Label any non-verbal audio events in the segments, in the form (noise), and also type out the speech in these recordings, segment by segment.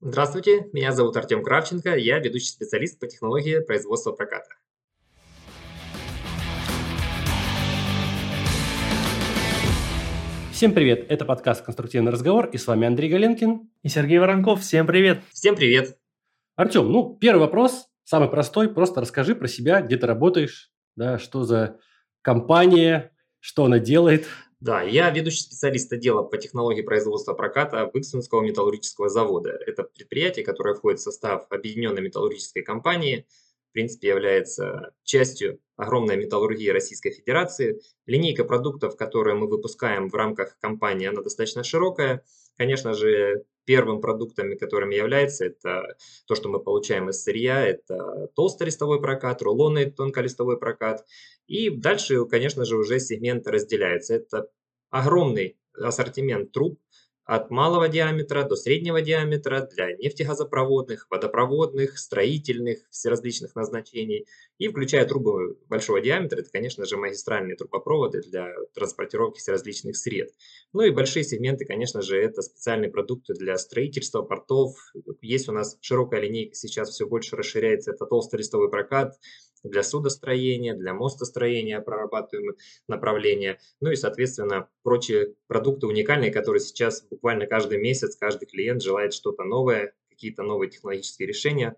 Здравствуйте, меня зовут Артем Кравченко, я ведущий специалист по технологии производства проката. Всем привет, это подкаст «Конструктивный разговор» и с вами Андрей Галенкин. И Сергей Воронков, всем привет. Всем привет. Артем, ну, первый вопрос, самый простой, просто расскажи про себя, где ты работаешь, да, что за компания, что она делает. Да, я ведущий специалист отдела по технологии производства проката Выксунского металлургического завода. Это предприятие, которое входит в состав объединенной металлургической компании, в принципе, является частью огромной металлургии Российской Федерации. Линейка продуктов, которые мы выпускаем в рамках компании, она достаточно широкая. Конечно же, первым продуктами, которыми является, это то, что мы получаем из сырья, это толсто-листовой прокат, рулонный тонколистовой прокат. И дальше, конечно же, уже сегменты разделяются. Это огромный ассортимент труб, от малого диаметра до среднего диаметра для нефтегазопроводных, водопроводных, строительных, всеразличных назначений. И включая трубы большого диаметра, это, конечно же, магистральные трубопроводы для транспортировки всеразличных сред. Ну и большие сегменты, конечно же, это специальные продукты для строительства портов. Есть у нас широкая линейка, сейчас все больше расширяется, это толстолистовый прокат, для судостроения, для мостостроения прорабатываем направления, ну и, соответственно, прочие продукты уникальные, которые сейчас буквально каждый месяц, каждый клиент желает что-то новое, какие-то новые технологические решения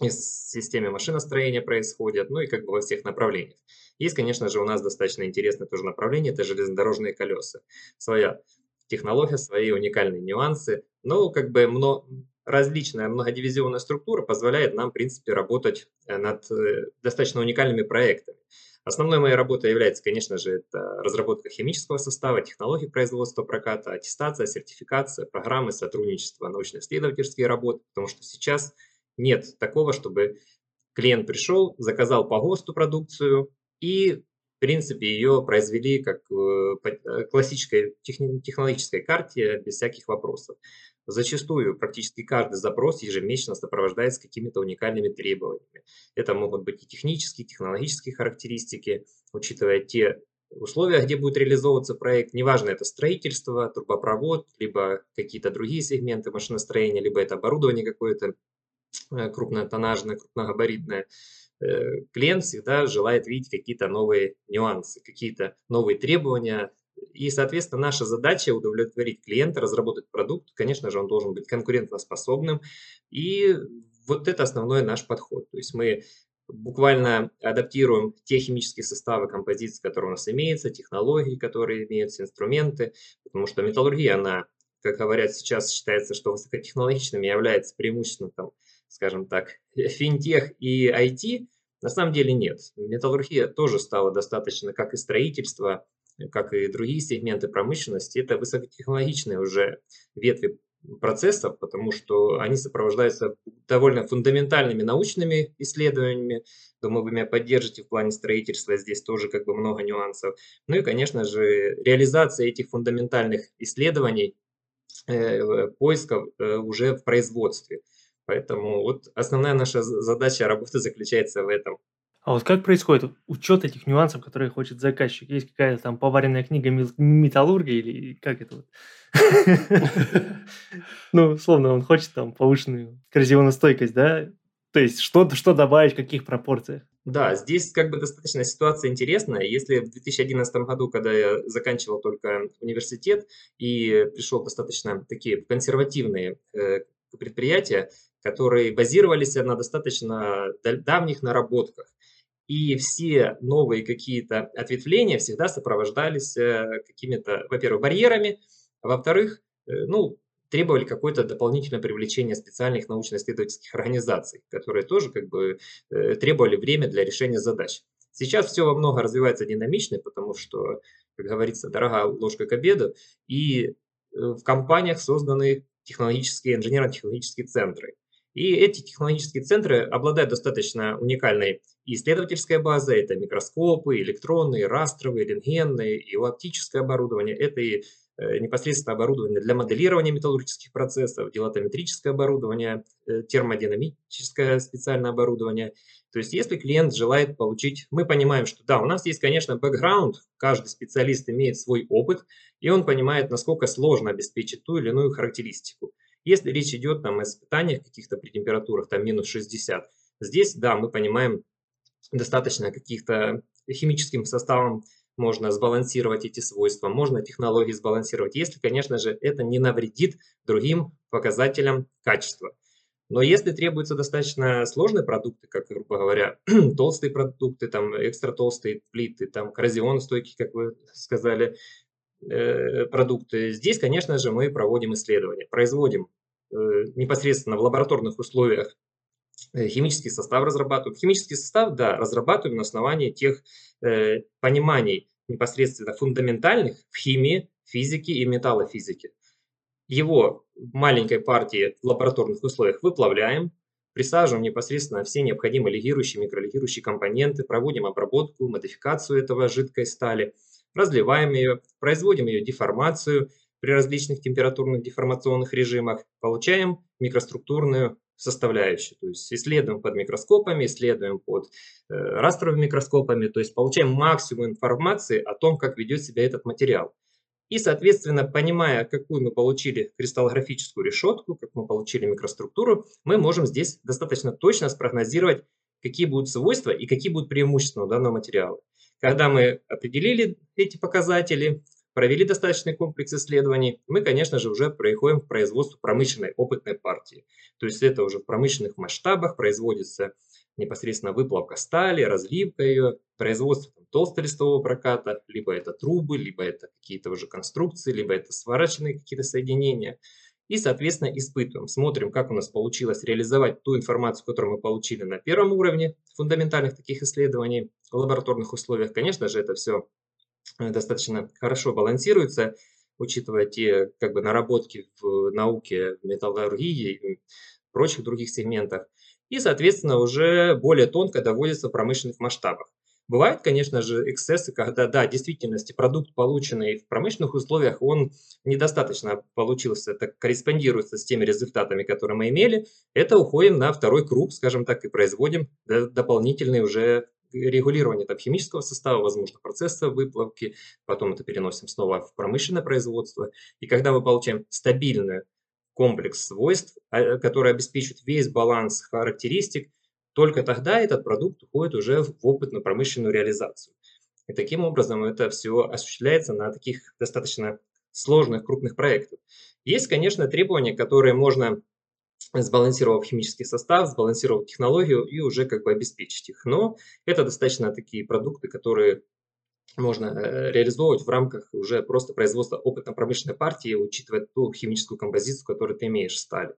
в системе машиностроения происходят, ну и как бы во всех направлениях. Есть, конечно же, у нас достаточно интересное тоже направление, это железнодорожные колеса. Своя технология, свои уникальные нюансы, но как бы много, различная многодивизионная структура позволяет нам, в принципе, работать э, над э, достаточно уникальными проектами. Основной моей работой является, конечно же, это разработка химического состава, технологий производства проката, аттестация, сертификация, программы сотрудничества, научно-исследовательские работы, потому что сейчас нет такого, чтобы клиент пришел, заказал по ГОСТу продукцию и, в принципе, ее произвели как э, по классической технологической карте без всяких вопросов. Зачастую практически каждый запрос ежемесячно сопровождается какими-то уникальными требованиями. Это могут быть и технические, технологические характеристики, учитывая те условия, где будет реализовываться проект. Неважно, это строительство, трубопровод, либо какие-то другие сегменты машиностроения, либо это оборудование какое-то э, крупнотоннажное, крупногабаритное. Э, клиент всегда желает видеть какие-то новые нюансы, какие-то новые требования, и, соответственно, наша задача удовлетворить клиента, разработать продукт. Конечно же, он должен быть конкурентоспособным. И вот это основной наш подход. То есть мы буквально адаптируем те химические составы композиции, которые у нас имеются, технологии, которые имеются, инструменты, потому что металлургия, она, как говорят сейчас, считается, что высокотехнологичными является преимущественно, там, скажем так, финтех и IT, на самом деле нет. Металлургия тоже стала достаточно, как и строительство, как и другие сегменты промышленности, это высокотехнологичные уже ветви процессов, потому что они сопровождаются довольно фундаментальными научными исследованиями. Думаю, вы меня поддержите в плане строительства, здесь тоже как бы много нюансов. Ну и, конечно же, реализация этих фундаментальных исследований, э, поисков э, уже в производстве. Поэтому вот основная наша задача работы заключается в этом. А вот как происходит учет этих нюансов, которые хочет заказчик? Есть какая-то там поваренная книга металлурга или как это вот? (laughs) Ну, условно, он хочет там повышенную коррозионостойкость, да? То есть что, что добавить, в каких пропорциях? Да, здесь как бы достаточно ситуация интересная. Если в 2011 году, когда я заканчивал только университет и пришел достаточно такие консервативные э, предприятия, которые базировались на достаточно давних наработках, и все новые какие-то ответвления всегда сопровождались э, какими-то, во-первых, барьерами, а во-вторых, э, ну, требовали какое-то дополнительное привлечение специальных научно-исследовательских организаций, которые тоже как бы э, требовали время для решения задач. Сейчас все во много развивается динамично, потому что, как говорится, дорогая ложка к обеду, и в компаниях созданы технологические, инженерно-технологические центры. И эти технологические центры обладают достаточно уникальной исследовательской базой. Это микроскопы, электронные, растровые, рентгенные и оптическое оборудование. Это и э, непосредственно оборудование для моделирования металлургических процессов, дилатометрическое оборудование, э, термодинамическое специальное оборудование. То есть если клиент желает получить, мы понимаем, что да, у нас есть, конечно, бэкграунд, каждый специалист имеет свой опыт, и он понимает, насколько сложно обеспечить ту или иную характеристику. Если речь идет там, о испытаниях каких-то при температурах там, минус 60, здесь, да, мы понимаем, достаточно каких-то химическим составом можно сбалансировать эти свойства, можно технологии сбалансировать, если, конечно же, это не навредит другим показателям качества. Но если требуются достаточно сложные продукты, как, грубо говоря, (clears throat) толстые продукты, там, экстра толстые плиты, там, коррозионостойкие, как вы сказали, продукты, здесь, конечно же, мы проводим исследования, производим э, непосредственно в лабораторных условиях э, химический состав разрабатываем. Химический состав, да, разрабатываем на основании тех э, пониманий непосредственно фундаментальных в химии, физике и металлофизике. Его в маленькой партии в лабораторных условиях выплавляем, присаживаем непосредственно все необходимые лигирующие, микролигирующие компоненты, проводим обработку, модификацию этого жидкой стали, разливаем ее, производим ее деформацию при различных температурных деформационных режимах, получаем микроструктурную составляющую. То есть исследуем под микроскопами, исследуем под э, растровыми микроскопами, то есть получаем максимум информации о том, как ведет себя этот материал. И, соответственно, понимая, какую мы получили кристаллографическую решетку, как мы получили микроструктуру, мы можем здесь достаточно точно спрогнозировать, какие будут свойства и какие будут преимущества у данного материала. Когда мы определили эти показатели, провели достаточный комплекс исследований, мы, конечно же, уже переходим к производству промышленной опытной партии. То есть это уже в промышленных масштабах производится непосредственно выплавка стали, разливка ее, производство толстолистового проката, либо это трубы, либо это какие-то уже конструкции, либо это свораченные какие-то соединения. И, соответственно, испытываем, смотрим, как у нас получилось реализовать ту информацию, которую мы получили на первом уровне фундаментальных таких исследований в лабораторных условиях. Конечно же, это все э, достаточно хорошо балансируется, учитывая те как бы, наработки в науке, в металлургии и прочих других сегментах и, соответственно, уже более тонко доводится в промышленных масштабах. Бывают, конечно же, эксцессы, когда, да, в действительности продукт, полученный в промышленных условиях, он недостаточно получился, так корреспондируется с теми результатами, которые мы имели. Это уходим на второй круг, скажем так, и производим дополнительные уже регулирование там, химического состава, возможно, процесса выплавки, потом это переносим снова в промышленное производство. И когда мы получаем стабильную комплекс свойств, а, который обеспечивает весь баланс характеристик, только тогда этот продукт уходит уже в опытно-промышленную реализацию. И таким образом это все осуществляется на таких достаточно сложных крупных проектах. Есть, конечно, требования, которые можно, сбалансировав химический состав, сбалансировав технологию и уже как бы обеспечить их. Но это достаточно такие продукты, которые можно э, реализовывать в рамках уже просто производства опытно-промышленной партии, учитывая ту химическую композицию, которую ты имеешь в стали.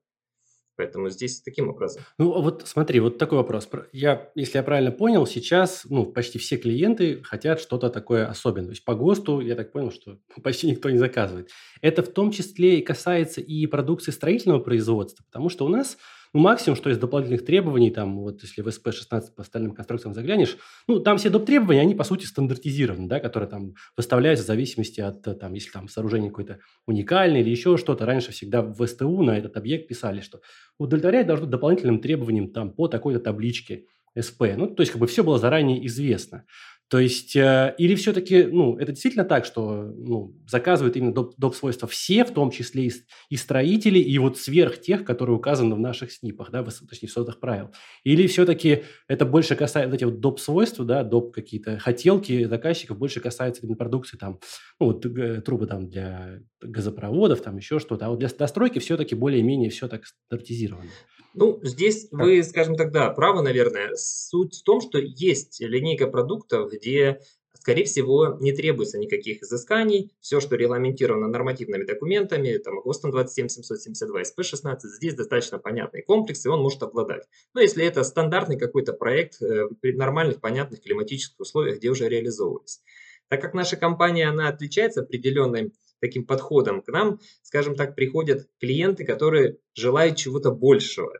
Поэтому здесь таким образом. Ну, а вот смотри, вот такой вопрос. Я, если я правильно понял, сейчас ну, почти все клиенты хотят что-то такое особенное. То есть по ГОСТу, я так понял, что (laughs) почти никто не заказывает. Это в том числе и касается и продукции строительного производства, потому что у нас ну, максимум, что из дополнительных требований, там, вот если в СП-16 по остальным конструкциям заглянешь, ну, там все доп. требования, они, по сути, стандартизированы, да, которые там выставляются в зависимости от, там, если там сооружение какое-то уникальное или еще что-то. Раньше всегда в СТУ на этот объект писали, что удовлетворять должно дополнительным требованиям там по такой-то табличке СП. Ну, то есть, как бы все было заранее известно. То есть, э, или все-таки, ну, это действительно так, что ну, заказывают именно доп, доп. свойства все, в том числе и, и строители, и вот сверх тех, которые указаны в наших СНИПах, да, в, точнее, в сотах правил. Или все-таки это больше касается, вот эти вот доп. свойства, да, доп. какие-то хотелки заказчиков, больше касается именно продукции, там, ну, вот трубы там для газопроводов, там еще что-то. А вот для достройки все-таки более-менее все так стандартизировано. Ну, здесь как? вы, скажем так, да, правы, наверное. Суть в том, что есть линейка продуктов, где, скорее всего, не требуется никаких изысканий. Все, что регламентировано нормативными документами, там, ГОСТом 27772, СП-16, здесь достаточно понятный комплекс, и он может обладать. Но если это стандартный какой-то проект э, при нормальных, понятных климатических условиях, где уже реализовывались. Так как наша компания, она отличается определенной таким подходом, к нам, скажем так, приходят клиенты, которые желают чего-то большего.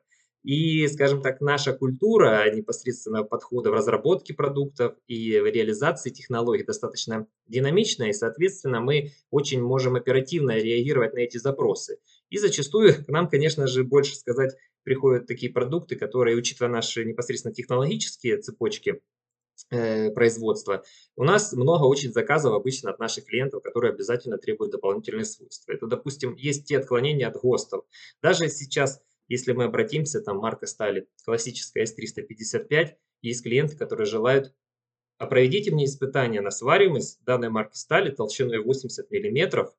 И, скажем так, наша культура непосредственно подхода в разработке продуктов и в реализации технологий достаточно динамичная, и, соответственно, мы очень можем оперативно реагировать на эти запросы. И зачастую к нам, конечно же, больше сказать, приходят такие продукты, которые, учитывая наши непосредственно технологические цепочки, э, производства. У нас много очень заказов обычно от наших клиентов, которые обязательно требуют дополнительные свойства. Это, допустим, есть те отклонения от ГОСТов. Даже сейчас, если мы обратимся, там марка стали классическая S355, есть клиенты, которые желают а проведите мне испытание на свариваемость данной марки стали толщиной 80 мм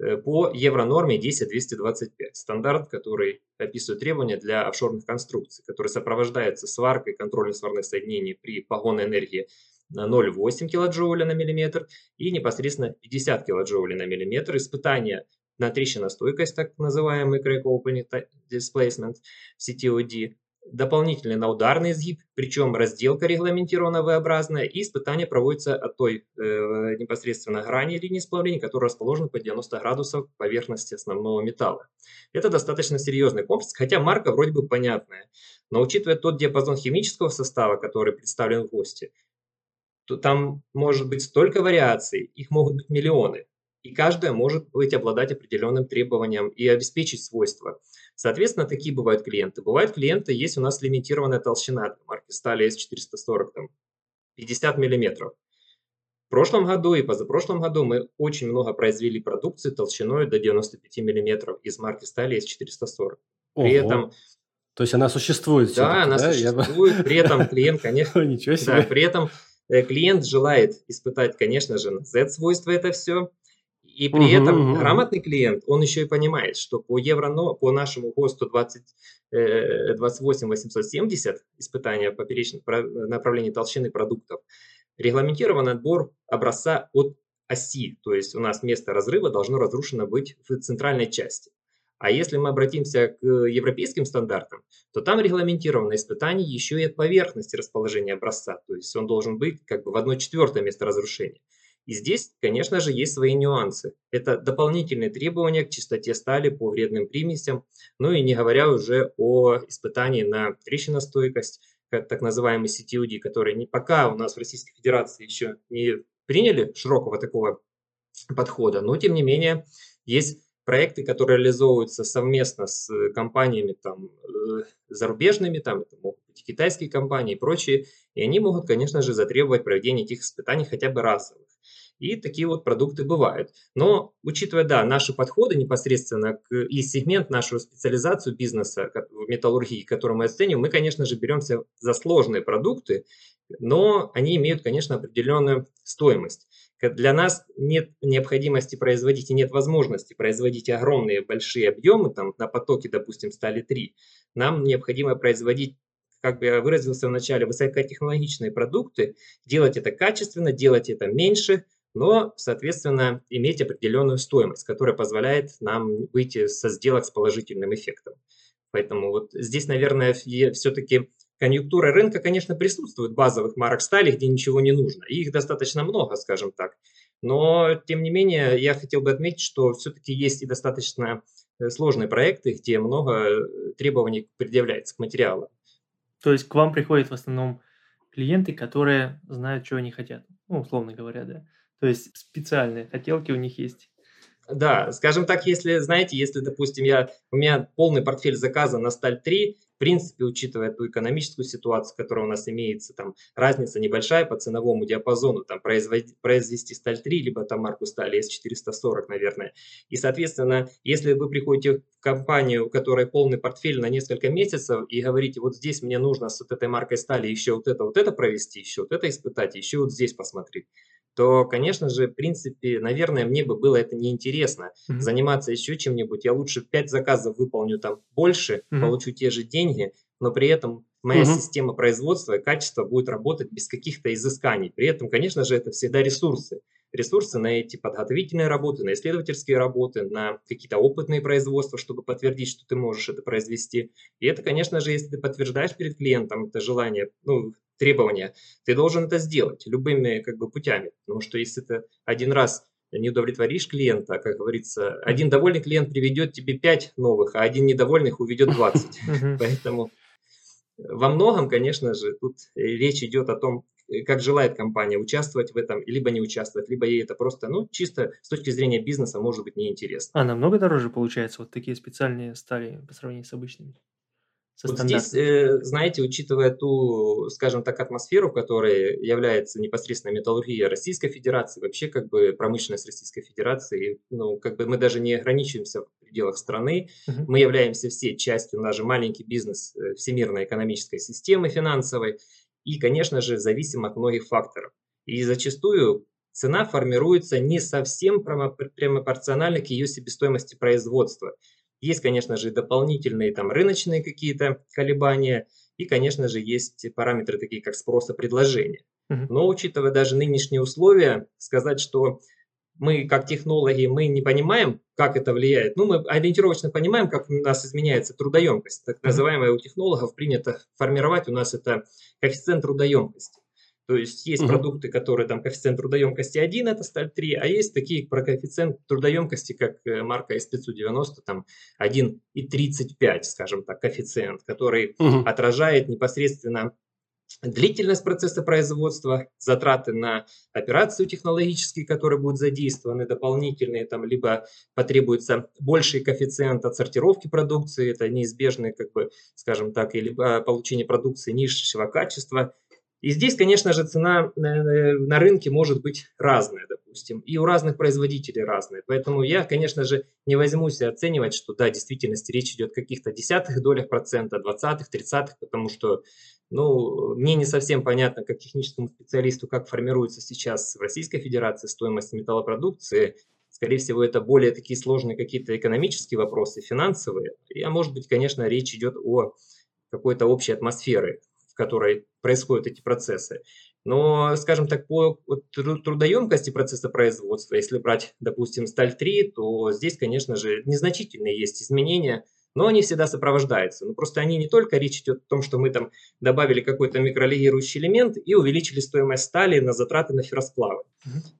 Э, по евронорме 10225, стандарт, который описывает требования для офшорных конструкций, который сопровождается сваркой контрольно-сварных соединений при погонной энергии на 0,8 кJ на миллиметр и непосредственно 50 кJ на миллиметр. Испытание на трещиностойкость, так называемый crack opening displacement CTOD, дополнительный на ударный изгиб, причем разделка регламентирована V-образная, и испытание проводится от той э, непосредственно грани линии сплавления, которая расположена по 90 градусов поверхности основного металла. Это достаточно серьезный комплекс, хотя марка вроде бы понятная, но учитывая тот диапазон химического состава, который представлен в ГОСТе, то там может быть столько вариаций, их могут быть миллионы и каждая может быть обладать определенным требованием и обеспечить свойства. Соответственно, такие бывают клиенты. Бывают клиенты, есть у нас лимитированная толщина марки стали S440, там, 50 миллиметров. В прошлом году и позапрошлом году мы очень много произвели продукции толщиной до 95 миллиметров из марки стали S440. При Ого. этом То есть она существует да, она да? Я существует. При этом клиент, (laughs) конечно, Ничего да, себе. при этом э, клиент желает испытать, конечно же, на Z-свойства это все. И при Мгм, этом мгм. грамотный клиент, он еще и понимает, что по евро, но по нашему ГОСТу 20, э, 28870 испытания поперечных направлений толщины продуктов, регламентирован отбор образца от оси, то есть у нас место разрыва должно разрушено быть в центральной части. А если мы обратимся к европейским стандартам, то там регламентировано испытание еще и от поверхности расположения образца, то есть он должен быть как бы в 1 четвертое место разрушения. И здесь, конечно же, есть свои нюансы. Это дополнительные требования к чистоте стали по вредным примесям, ну и не говоря уже о испытании на трещиностойкость, так называемый CTUD, который не, пока у нас в Российской Федерации еще не приняли широкого такого подхода, но тем не менее есть проекты, которые реализовываются совместно с компаниями там, э, зарубежными, там могут быть китайские компании и прочие, и они могут, конечно же, затребовать проведение этих испытаний хотя бы разовых. И такие вот продукты бывают. Но учитывая, да, наши подходы непосредственно к, и сегмент, нашу специализацию бизнеса в металлургии, которую мы оцениваем, мы, конечно же, беремся за сложные продукты, но они имеют, конечно, определенную стоимость. Для нас нет необходимости производить и нет возможности производить огромные большие объемы, там на потоке, допустим, стали 3. Нам необходимо производить как бы я выразился в начале, высокотехнологичные продукты, делать это качественно, делать это меньше, но, соответственно, иметь определенную стоимость, которая позволяет нам выйти со сделок с положительным эффектом. Поэтому вот здесь, наверное, все-таки конъюнктура рынка, конечно, присутствует базовых марок стали, где ничего не нужно. И их достаточно много, скажем так. Но, тем не менее, я хотел бы отметить, что все-таки есть и достаточно э, сложные проекты, где много э, требований предъявляется к материалу. То есть к вам приходят в основном клиенты, которые знают, чего они хотят. Ну, условно говоря, да. То есть специальные хотелки у них есть. Да, скажем так, если, знаете, если, допустим, я, у меня полный портфель заказа на сталь 3, в принципе, учитывая ту экономическую ситуацию, которая у нас имеется, там разница небольшая по ценовому диапазону, там произвести сталь 3, либо там марку стали S440, наверное. И, соответственно, если вы приходите в компанию, у которой полный портфель на несколько месяцев, и говорите, вот здесь мне нужно с вот этой маркой стали еще вот это, вот это провести, еще вот это испытать, еще вот здесь посмотреть, то, конечно же, в принципе, наверное, мне бы было это неинтересно. Mm-hmm. Заниматься еще чем-нибудь. Я лучше 5 заказов выполню там больше, mm-hmm. получу те же деньги, но при этом моя mm-hmm. система производства и качества будет работать без каких-то изысканий. При этом, конечно же, это всегда ресурсы. Ресурсы на эти подготовительные работы, на исследовательские работы, на какие-то опытные производства, чтобы подтвердить, что ты можешь это произвести. И это, конечно же, если ты подтверждаешь перед клиентом это желание, ну, требования, ты должен это сделать любыми как бы путями. Потому что если ты один раз не удовлетворишь клиента, как говорится, один довольный клиент приведет тебе 5 новых, а один недовольных уведет 20. (laughs) Поэтому во многом, конечно же, тут речь идет о том, как желает компания участвовать в этом, либо не участвовать, либо ей это просто, ну, чисто с точки зрения бизнеса может быть неинтересно. А намного дороже получается вот такие специальные стали по сравнению с обычными? Со Вот здесь, э, знаете, учитывая ту, скажем так, атмосферу, которой является непосредственно металлургия Российской Федерации, вообще как бы промышленность Российской Федерации, ну, как бы мы даже не ограничиваемся в пределах страны, Мгм. мы являемся все частью, даже маленький бизнес э, всемирной экономической системы финансовой, и, конечно же, зависим от многих факторов. И зачастую цена формируется не совсем прямо, прямо пропорционально к ее себестоимости производства. Есть, конечно же, дополнительные там рыночные какие-то колебания, и, конечно же, есть параметры такие, как спрос и предложение. Мгм. Но учитывая даже нынешние условия, сказать, что мы как технологи, мы не понимаем, как это влияет. Ну, мы ориентировочно понимаем, как у нас изменяется трудоемкость. Так называемая у технологов принято формировать у нас это коэффициент трудоемкости. То есть есть Мгм. продукты, которые там коэффициент трудоемкости 1, это сталь 3, а есть такие про коэффициент трудоемкости, как э, марка S590, там 1,35, скажем так, коэффициент, который Мгм. отражает непосредственно длительность процесса производства, затраты на операцию технологические, которые будут задействованы, дополнительные, там, либо потребуется больший коэффициент отсортировки продукции, это неизбежное, как бы, скажем так, или а, получение продукции низшего качества. И здесь, конечно же, цена э, на рынке может быть разная, допустим, и у разных производителей разная. Поэтому я, конечно же, не возьмусь оценивать, что да, в действительности речь идет о каких-то десятых долях процента, двадцатых, тридцатых, потому что ну, мне не совсем понятно, как техническому специалисту, как формируется сейчас в Российской Федерации стоимость металлопродукции. Скорее всего, это более такие сложные какие-то экономические вопросы, финансовые. И, а может быть, конечно, речь идет о какой-то общей атмосфере, которой происходят эти процессы. Но, скажем так, по трудоемкости процесса производства, если брать, допустим, сталь 3, то здесь, конечно же, незначительные есть изменения – но они всегда сопровождаются. Но просто они не только, речь идет о том, что мы там добавили какой-то микролегирующий элемент и увеличили стоимость стали на затраты на ферросплавы.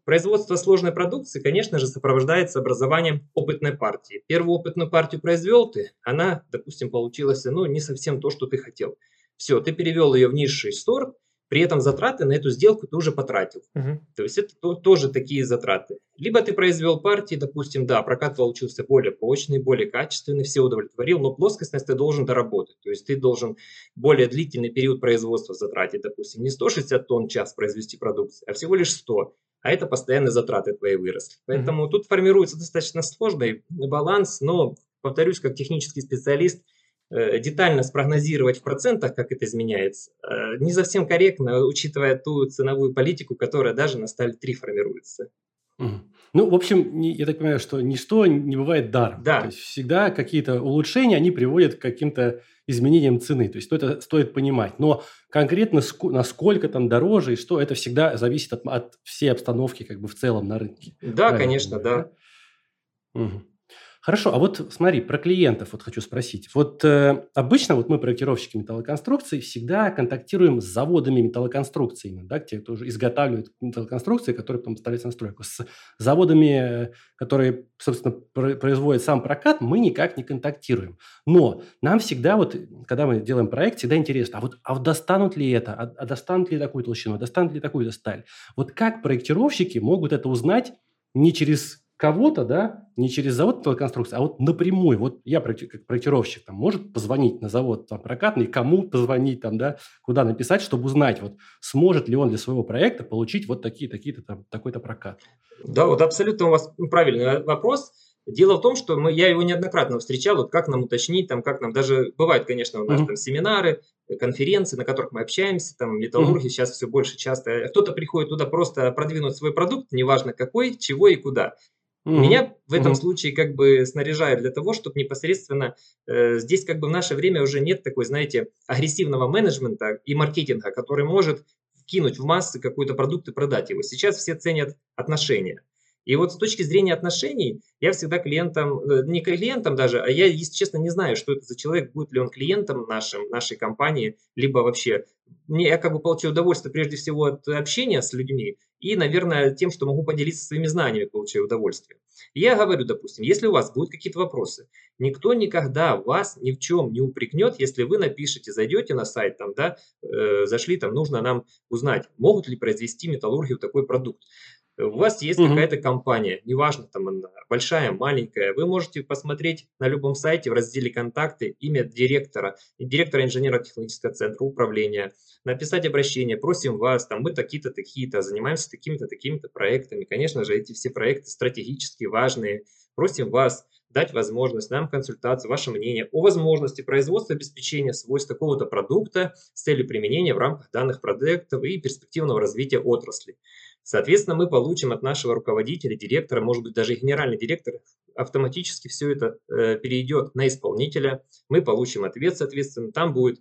Производство сложной продукции, конечно же, сопровождается образованием опытной партии. Первую опытную партию произвел ты, она, допустим, получилась, ну, не совсем то, что ты хотел. Все, ты перевел ее в низший сорт, при этом затраты на эту сделку ты уже потратил. Мгм. То есть это то- тоже такие затраты. Либо ты произвел партии, допустим, да, прокат получился более прочный, более качественный, все удовлетворил, но плоскостность ты должен доработать. То есть ты должен более длительный период производства затратить, допустим, не 160 тонн в час произвести продукцию, а всего лишь 100. А это постоянные затраты твои выросли. Поэтому тут формируется достаточно сложный баланс, но, повторюсь, как технический специалист, детально спрогнозировать в процентах, как это изменяется, э, не совсем корректно, учитывая ту ценовую политику, которая даже на сталь 3 формируется. Ну, в общем, я так понимаю, что ничто не бывает даром. Да. То есть всегда какие-то улучшения, они приводят к каким-то изменениям цены. То есть это стоит понимать. Но конкретно насколько там дороже и что, это всегда зависит от, от всей обстановки как бы в целом на рынке. Да, Правильно конечно, да. Мгм. Хорошо, а вот смотри, про клиентов вот хочу спросить. Вот э, обычно вот мы, проектировщики металлоконструкций, всегда контактируем с заводами металлоконструкций, именно, да, те, кто уже изготавливают металлоконструкции, которые потом поставляются на стройку. С заводами, которые, собственно, про- производят сам прокат, мы никак не контактируем. Но нам всегда вот, когда мы делаем проект, всегда интересно, а вот, а достанут ли это, а, а достанут ли такую толщину, а достанут ли такую-то сталь? Вот как проектировщики могут это узнать не через кого-то, да, не через завод металлоконструкции, а вот напрямую. Вот я как проектировщик там может позвонить на завод там, прокатный, кому позвонить там, да, куда написать, чтобы узнать, вот сможет ли он для своего проекта получить вот такие, такие-то там, такой-то прокат. Да, вот абсолютно у вас правильный вопрос. Дело в том, что мы, я его неоднократно встречал, вот как нам уточнить, там, как нам даже, бывают, конечно, у нас Мгм. там семинары, э, конференции, на которых мы общаемся, там, металлурги сейчас все больше часто, кто-то приходит туда просто продвинуть свой продукт, неважно какой, чего и куда. Мгм. Меня в этом Мгм. случае как бы снаряжают для того, чтобы непосредственно э, здесь как бы в наше время уже нет такой, знаете, агрессивного менеджмента и маркетинга, который может вкинуть в массы какой-то продукт и продать его. Сейчас все ценят отношения. И вот с точки зрения отношений, я всегда клиентам, э, не клиентам даже, а я, если честно, не знаю, что это за человек, будет ли он клиентом нашим, нашей компании, либо вообще. Мне, я как бы получаю удовольствие прежде всего от общения с людьми и, наверное, тем, что могу поделиться своими знаниями, получаю удовольствие. Я говорю, допустим, если у вас будут какие-то вопросы, никто никогда вас ни в чем не упрекнет, если вы напишете, зайдете на сайт, там, да, э, зашли, там, нужно нам узнать, могут ли произвести металлургию такой продукт. У вас есть угу. какая-то компания, неважно, там она большая, маленькая, вы можете посмотреть на любом сайте в разделе «Контакты» имя директора, директора инженерно-технологического центра управления, написать обращение, просим вас, там мы такие-то, такие-то, занимаемся такими-то, такими-то проектами. Конечно же, эти все проекты стратегически важные. Просим вас дать возможность нам консультацию, ваше мнение о возможности производства обеспечения свойств такого-то продукта с целью применения в рамках данных проектов и перспективного развития отрасли. Соответственно, мы получим от нашего руководителя, директора, может быть, даже генеральный директор, автоматически все это э, перейдет на исполнителя. Мы получим ответ, соответственно, там будет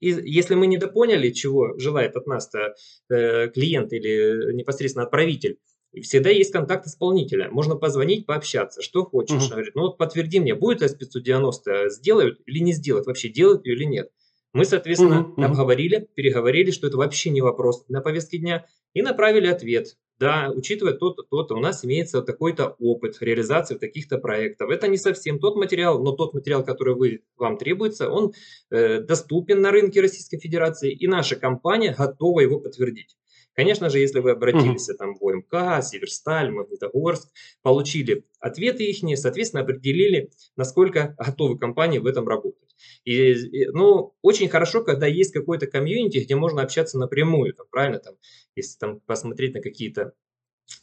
и если мы недопоняли, чего желает от нас э, клиент или непосредственно отправитель, всегда есть контакт исполнителя. Можно позвонить, пообщаться, что хочешь. Угу. говорит, ну вот подтверди мне, будет S590, сделают или не сделают, вообще делают ее или нет. Мы, соответственно, угу, обговорили, переговорили, что это вообще не вопрос на повестке дня, и направили ответ. Да, учитывая то-то, то-то, у нас имеется такой-то опыт реализации таких-то проектов. Это не совсем тот материал, но тот материал, который вы, вам требуется, он э, доступен на рынке Российской Федерации, и наша компания готова его подтвердить. Конечно же, если вы обратились угу. там, в ОМК, Северсталь, Магнитогорск, получили ответы их, соответственно, определили, насколько готовы компании в этом работать. И, ну, очень хорошо, когда есть какой-то комьюнити, где можно общаться напрямую, там, правильно, там, если там посмотреть на какие-то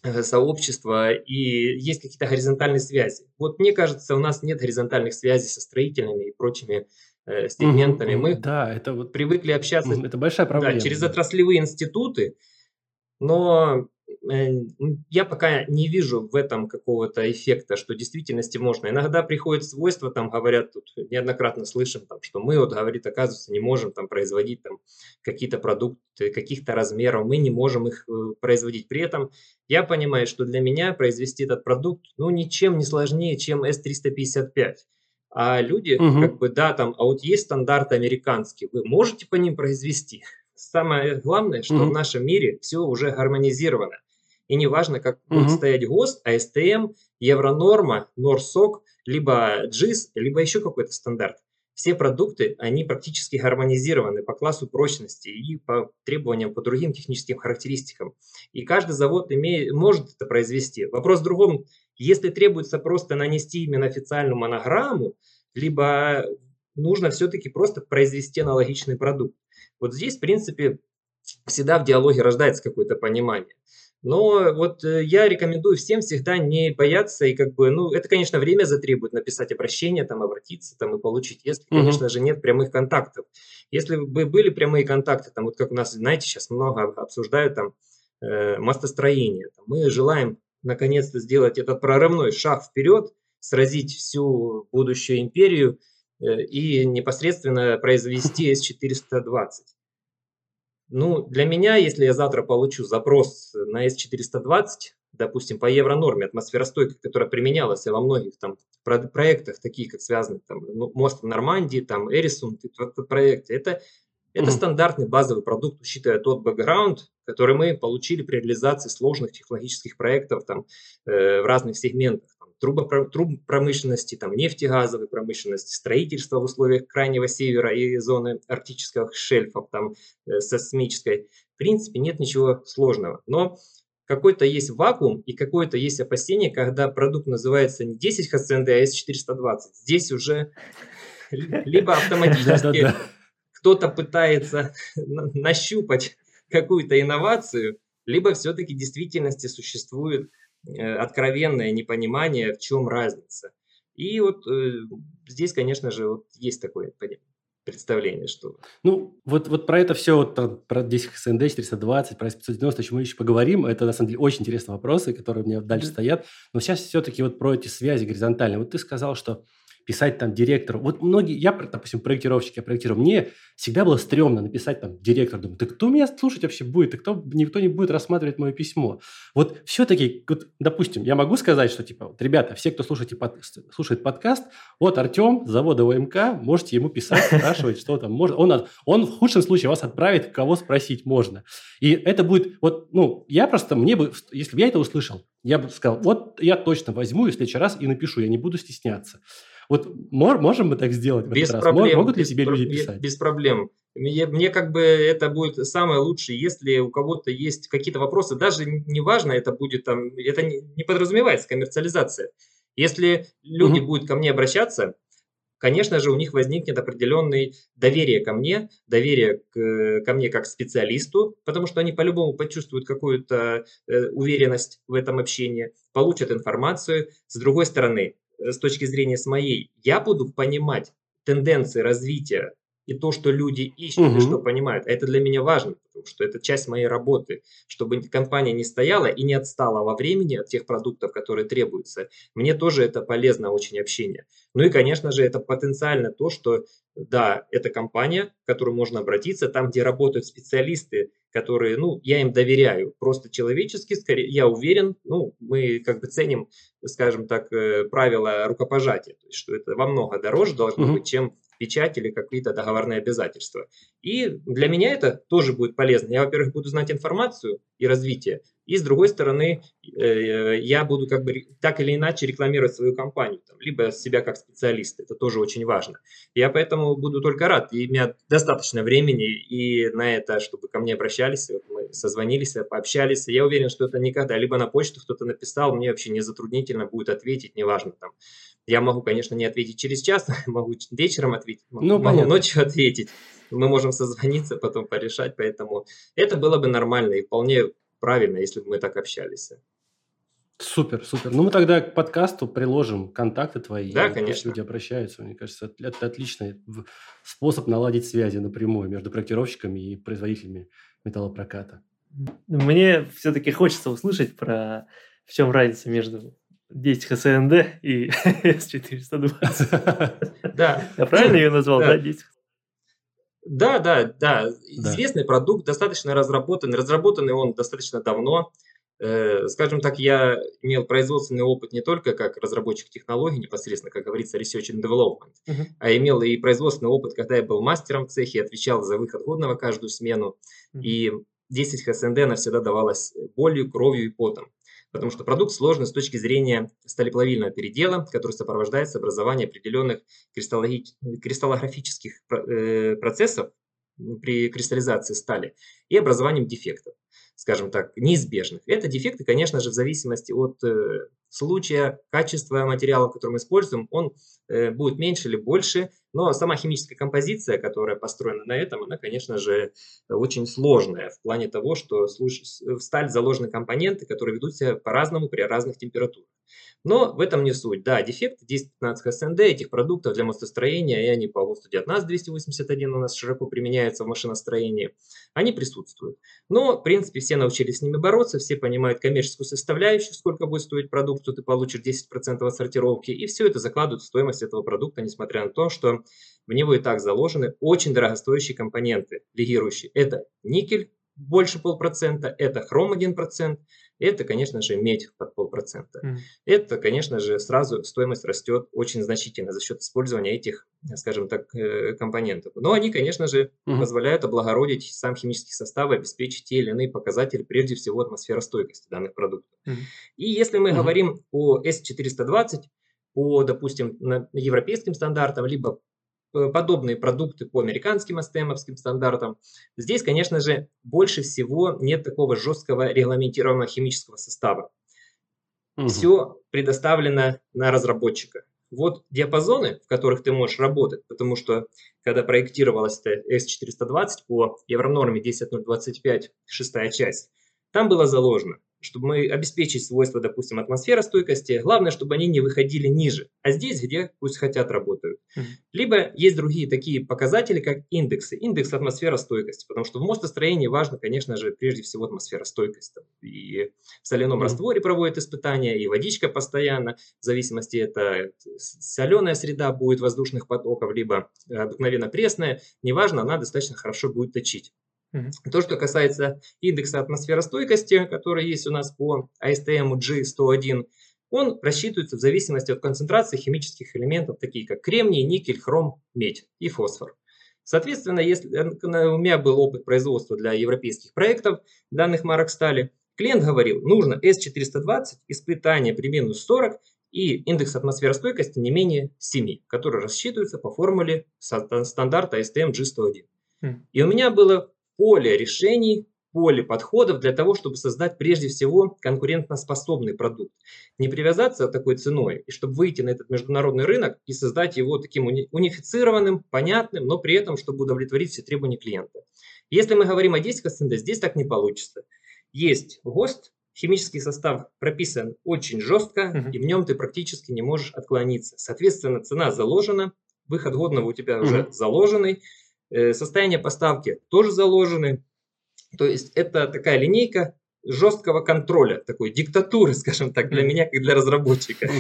э, сообщества и есть какие-то горизонтальные связи. Вот мне кажется, у нас нет горизонтальных связей со строительными и прочими э, сегментами. Мы да, это вот привыкли общаться это большая проблема. Да, через отраслевые институты, но я пока не вижу в этом какого-то эффекта, что в действительности можно. Иногда приходят свойства, там говорят, тут неоднократно слышим, там, что мы, вот говорит, оказывается, не можем там производить там какие-то продукты каких-то размеров, мы не можем их э, производить. При этом я понимаю, что для меня произвести этот продукт, ну, ничем не сложнее, чем S355. А люди, угу. как бы, да, там, а вот есть стандарты американские, вы можете по ним произвести? Самое главное, что mm-hmm. в нашем мире все уже гармонизировано. И неважно, как mm-hmm. будет стоять ГОСТ, АСТМ, Евронорма, Норсок, либо GIS, либо еще какой-то стандарт. Все продукты, они практически гармонизированы по классу прочности и по требованиям, по другим техническим характеристикам. И каждый завод имеет, может это произвести. Вопрос в другом, если требуется просто нанести именно официальную монограмму, либо нужно все-таки просто произвести аналогичный продукт. Вот здесь, в принципе, всегда в диалоге рождается какое-то понимание. Но вот э, я рекомендую всем всегда не бояться и как бы, ну, это, конечно, время затребует написать обращение, там, обратиться, там, и получить, если, mm-hmm. конечно же, нет прямых контактов. Если бы были прямые контакты, там, вот как у нас, знаете, сейчас много обсуждают, там, э, мостостроение. Там, мы желаем, наконец-то, сделать этот прорывной шаг вперед, сразить всю будущую империю – и непосредственно произвести (laughs) S420. Ну, для меня, если я завтра получу запрос на S420, допустим, по евронорме атмосферостойкой, которая применялась во многих там проектах, таких как связаны там ну, мост в Нормандии, там Эрисон, проекты, это это mm-hmm. стандартный базовый продукт, учитывая тот бэкграунд, который мы получили при реализации сложных технологических проектов там, э, в разных сегментах трубопромышленности, там, нефтегазовой промышленности, строительства в условиях крайнего севера и зоны арктических шельфов, там, э, сейсмической. В принципе, нет ничего сложного. Но какой-то есть вакуум и какое-то есть опасение, когда продукт называется не 10 ХСНД, а S420. Здесь уже либо (laughs) автоматически кто-то пытается нащупать какую-то инновацию, либо все-таки в действительности существует откровенное непонимание, в чем разница. И вот э, здесь, конечно же, вот есть такое представление, что... Ну, вот, вот про это все, вот, про, про 10 СНД 420, про S590 еще мы еще поговорим. Это, на самом деле, очень интересные вопросы, которые у меня дальше да. стоят. Но сейчас все-таки вот про эти связи горизонтальные. Вот ты сказал, что писать там директору. Вот многие, я, допустим, проектировщик, я проектирую, мне всегда было стрёмно написать там директор, думаю, да кто меня слушать вообще будет, да кто, никто не будет рассматривать мое письмо. Вот все-таки, вот, допустим, я могу сказать, что типа, вот, ребята, все, кто слушает, под, слушает подкаст, вот Артем, завода ОМК, можете ему писать, спрашивать, что там может. Он, он в худшем случае вас отправит, кого спросить можно. И это будет, вот, ну, я просто, мне бы, если бы я это услышал, я бы сказал, вот я точно возьму и в следующий раз и напишу, я не буду стесняться. Вот можем мы так сделать без этот проблем, раз? Могут ли без, тебе люди писать? Без проблем. Мне, мне как бы это будет самое лучшее, если у кого-то есть какие-то вопросы, даже неважно, это будет там, это не, не подразумевается коммерциализация. Если люди угу. будут ко мне обращаться, конечно же, у них возникнет определенное доверие ко мне, доверие к, ко мне как специалисту, потому что они по-любому почувствуют какую-то э, уверенность в этом общении, получат информацию. С другой стороны, с точки зрения с моей, я буду понимать тенденции развития и то, что люди ищут угу. и что понимают. Это для меня важно, потому что это часть моей работы, чтобы компания не стояла и не отстала во времени от тех продуктов, которые требуются. Мне тоже это полезно очень общение. Ну и, конечно же, это потенциально то, что, да, это компания, к которой можно обратиться, там, где работают специалисты, которые, ну, я им доверяю, просто человечески, скорее, я уверен, ну, мы как бы ценим, скажем так, э, правила рукопожатия, то есть, что это во много дороже должно mm-hmm. быть, чем печать или какие-то договорные обязательства. И для меня это тоже будет полезно. Я, во-первых, буду знать информацию и развитие, и с другой стороны, э, я буду как бы так или иначе рекламировать свою компанию, там, либо себя как специалист. Это тоже очень важно. Я поэтому буду только рад. И у меня достаточно времени и на это, чтобы ко мне обращались, вот мы созвонились, пообщались. Я уверен, что это никогда. Либо на почту кто-то написал, мне вообще не затруднительно будет ответить, неважно там. Я могу, конечно, не ответить через час, (laughs) могу вечером ответить, могу, ну, могу ночью ответить. Мы можем созвониться, потом порешать, поэтому это было бы нормально и вполне правильно, если бы мы так общались. Супер, супер. Ну, мы тогда к подкасту приложим контакты твои. Да, конечно. Люди обращаются. Мне кажется, это отличный способ наладить связи напрямую между проектировщиками и производителями металлопроката. Мне все-таки хочется услышать про в чем разница между 10 ХСНД и (laughs) S420. Да. Я правильно ее назвал, да? 10 да, да, да. Известный да. продукт, достаточно разработанный. Разработанный он достаточно давно. Э, скажем так, я имел производственный опыт не только как разработчик технологий, непосредственно, как говорится, research and development, uh-huh. а имел и производственный опыт, когда я был мастером в цехе, отвечал за выход годного каждую смену. Uh-huh. И 10 ХСНД навсегда давалась болью, кровью и потом потому что продукт сложный с точки зрения сталеплавильного передела, который сопровождается образованием определенных кристаллографических э, процессов при кристаллизации стали и образованием дефектов, скажем так, неизбежных. Это дефекты, конечно же, в зависимости от э, случая, качества материала, который мы используем, он э, будет меньше или больше, но сама химическая композиция, которая построена на этом, она, конечно же, очень сложная в плане того, что в сталь заложены компоненты, которые ведут себя по-разному при разных температурах. Но в этом не суть. Да, дефекты 10-15 СНД этих продуктов для мостостроения, и они по ГОСТу-19 281 у нас широко применяются в машиностроении, они присутствуют. Но, в принципе, все научились с ними бороться, все понимают коммерческую составляющую, сколько будет стоить продукт, что ты получишь 10% от сортировки, и все это закладывают в стоимость этого продукта, несмотря на то, что в него и так заложены очень дорогостоящие компоненты, легирующие. Это никель, больше полпроцента, это хром 1%, это, конечно же, медь под полпроцента. Mm. Это, конечно же, сразу стоимость растет очень значительно за счет использования этих, скажем так, э, компонентов. Но они, конечно же, mm. позволяют облагородить сам химический состав и обеспечить те или иные показатели, прежде всего атмосферостойкости данных продуктов. Mm. И если мы mm. говорим о S420, по, допустим, европейским стандартам, либо подобные продукты по американским СТМовским стандартам. Здесь, конечно же, больше всего нет такого жесткого регламентированного химического состава. Угу. Все предоставлено на разработчика. Вот диапазоны, в которых ты можешь работать, потому что когда проектировалась S420 по евронорме 10025, шестая часть, там было заложено, чтобы мы обеспечить свойства, допустим, атмосферостойкости, главное, чтобы они не выходили ниже. А здесь, где пусть хотят, работают. Mm-hmm. Либо есть другие такие показатели, как индексы. Индекс атмосферостойкости, потому что в мостостроении важно, конечно же, прежде всего атмосферостойкость. И в соляном mm-hmm. растворе проводят испытания, и водичка постоянно, в зависимости, это соленая среда будет воздушных потоков, либо обыкновенно пресная, неважно, она достаточно хорошо будет точить. То, что касается индекса атмосферостойкости, который есть у нас по ASTM G101, он рассчитывается в зависимости от концентрации химических элементов, такие как кремний, никель, хром, медь и фосфор. Соответственно, если э, у меня был опыт производства для европейских проектов данных марок стали, клиент говорил, нужно S420, испытание при минус 40 и индекс атмосферостойкости не менее 7, который рассчитывается по формуле стандарта STM G101. Mm. И у меня было поле решений, поле подходов для того, чтобы создать прежде всего конкурентоспособный продукт. Не привязаться такой ценой, и чтобы выйти на этот международный рынок и создать его таким уни унифицированным, понятным, но при этом, чтобы удовлетворить все требования клиента. Если мы говорим о 10 СНД, здесь так не получится. Есть ГОСТ, химический состав прописан очень жестко, угу. и в нем ты практически не можешь отклониться. Соответственно, цена заложена, выход годного у тебя угу. уже заложенный, состояние поставки тоже заложены. То есть это такая линейка жесткого контроля, такой диктатуры, (laughs) скажем так, для меня, как для разработчика. (laughs)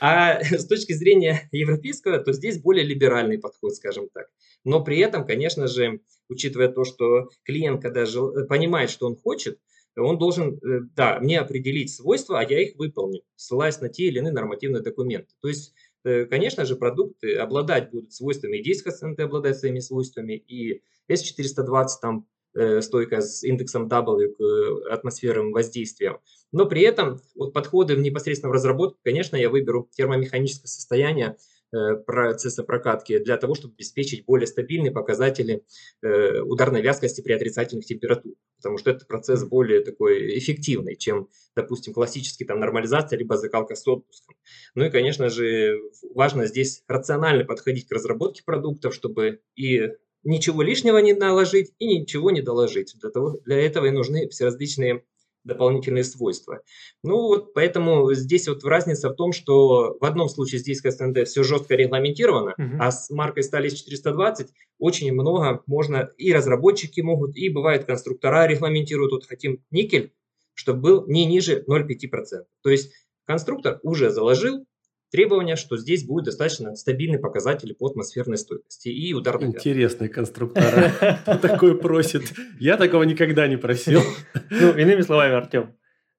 А с точки зрения европейского, то здесь более либеральный подход, скажем так. Но при этом, конечно же, учитывая то, что клиент, когда жел... понимает, что он хочет, он должен, э, да, мне определить свойства, а я их выполню, ссылаясь на те или иные нормативные документы. То есть, э, конечно же, продукты обладать будут свойствами, и 10 обладать своими свойствами, и S420 там э, стойка с индексом W к атмосферным воздействиям. Но при этом вот подходы непосредственно в разработку, конечно, я выберу термомеханическое состояние, Э, процесса прокатки для того, чтобы обеспечить более стабильные показатели э, ударной вязкости при отрицательных температурах. Потому что этот процесс более такой эффективный, чем, допустим, классический там нормализация, либо закалка с отпуском. Ну и, конечно же, важно здесь рационально подходить к разработке продуктов, чтобы и ничего лишнего не наложить, и ничего не доложить. Для, того, для этого и нужны все различные дополнительные свойства. Ну вот поэтому здесь вот разница в том, что в одном случае здесь КСНД все жестко регламентировано, uh-huh. а с маркой стали 420 очень много можно, и разработчики могут, и бывает конструктора регламентируют, вот хотим никель, чтобы был не ниже 0,5%. То есть конструктор уже заложил, требование, что здесь будет достаточно стабильный показатель по атмосферной стойкости и ударной Интересный конструктор. Кто такой просит? Я такого никогда не просил. Ну, иными словами, Артем,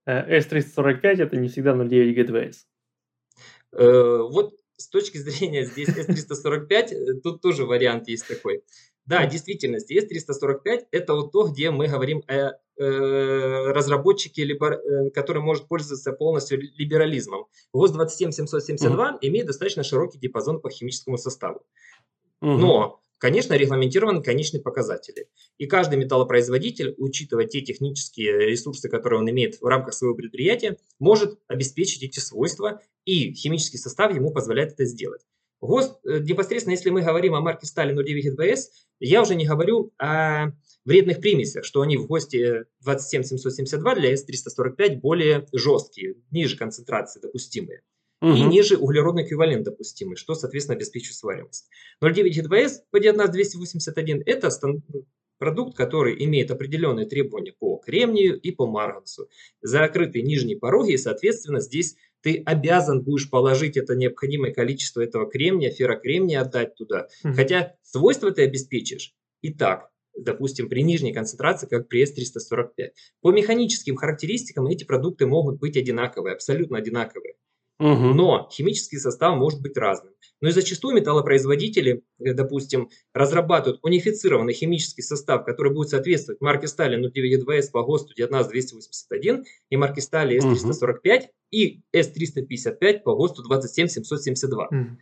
S345 э, это не всегда 0.9 GTVS. Э, вот с точки зрения здесь S345, э, тут тоже вариант есть такой. Да, действительно, S345 это вот то, где мы говорим о э, разработчике, либо, э, который может пользоваться полностью либерализмом. ГОСТ 27772 mm-hmm. имеет достаточно широкий диапазон по химическому составу. Mm-hmm. Но конечно, регламентированы конечные показатели. И каждый металлопроизводитель, учитывая те технические ресурсы, которые он имеет в рамках своего предприятия, может обеспечить эти свойства, и химический состав ему позволяет это сделать. ГОСТ, э, непосредственно, если мы говорим о марке стали 09 ДВС, я уже не говорю о вредных примесях, что они в ГОСТе 27772 для S345 более жесткие, ниже концентрации допустимые. Угу. И ниже углеродный эквивалент допустимый, что, соответственно, обеспечивает свариваемость. 0,9 ДВС по 281 это продукт, который имеет определенные требования по кремнию и по марганцу. Закрытые нижние пороги, и, соответственно, здесь ты обязан будешь положить это необходимое количество этого кремния, феррокремния отдать туда. Mm-hmm. Хотя свойства ты обеспечишь и так, допустим, при нижней концентрации, как при S345. По механическим характеристикам эти продукты могут быть одинаковые, абсолютно одинаковые. Угу. Но химический состав может быть разным. Но и зачастую металлопроизводители, э, допустим, разрабатывают унифицированный химический состав, который будет соответствовать марке стали 092S по ГОСТу 19281 и марке стали S345 угу. И S355 по ГОСТу 27772. Угу